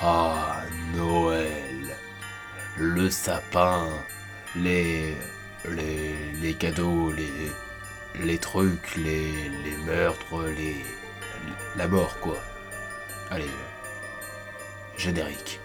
Ah, Noël. Le sapin, les. les. les cadeaux, les. les trucs, les. les meurtres, les. la mort, quoi. Allez. euh, Générique.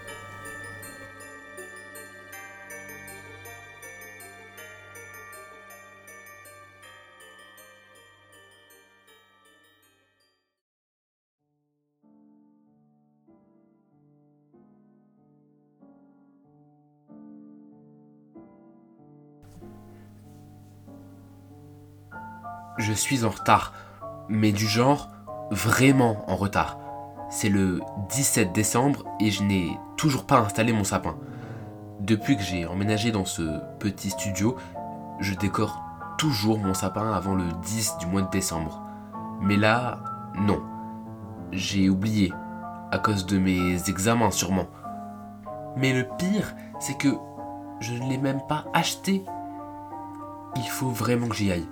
Je suis en retard, mais du genre vraiment en retard. C'est le 17 décembre et je n'ai toujours pas installé mon sapin. Depuis que j'ai emménagé dans ce petit studio, je décore toujours mon sapin avant le 10 du mois de décembre. Mais là, non. J'ai oublié, à cause de mes examens sûrement. Mais le pire, c'est que je ne l'ai même pas acheté. Il faut vraiment que j'y aille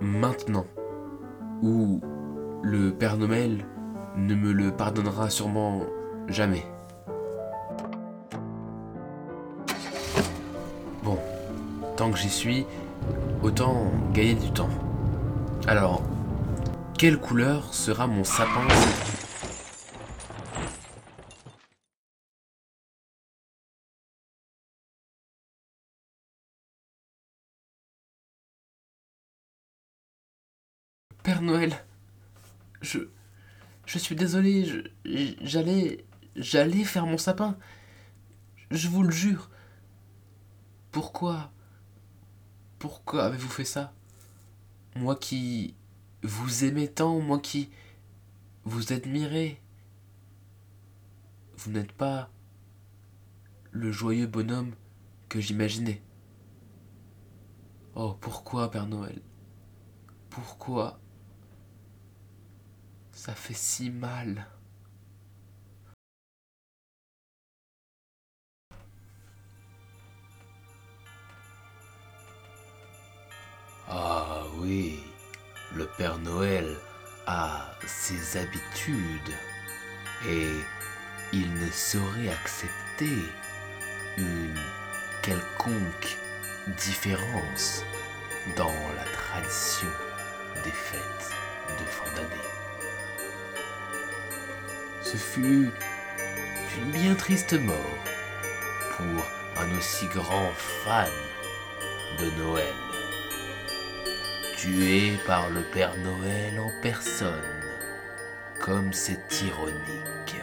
maintenant, ou le Père Noël ne me le pardonnera sûrement jamais. Bon, tant que j'y suis, autant gagner du temps. Alors, quelle couleur sera mon sapin Père Noël, je. Je suis désolé, j'allais. J'allais faire mon sapin. Je vous le jure. Pourquoi Pourquoi avez-vous fait ça? Moi qui. Vous aimais tant, moi qui. Vous admirez. Vous n'êtes pas. le joyeux bonhomme que j'imaginais. Oh, pourquoi, Père Noël? Pourquoi ça fait si mal. Ah oui, le Père Noël a ses habitudes et il ne saurait accepter une quelconque différence dans la tradition des fêtes de fin d'année. Ce fut une bien triste mort pour un aussi grand fan de Noël tué par le Père Noël en personne. Comme c'est ironique.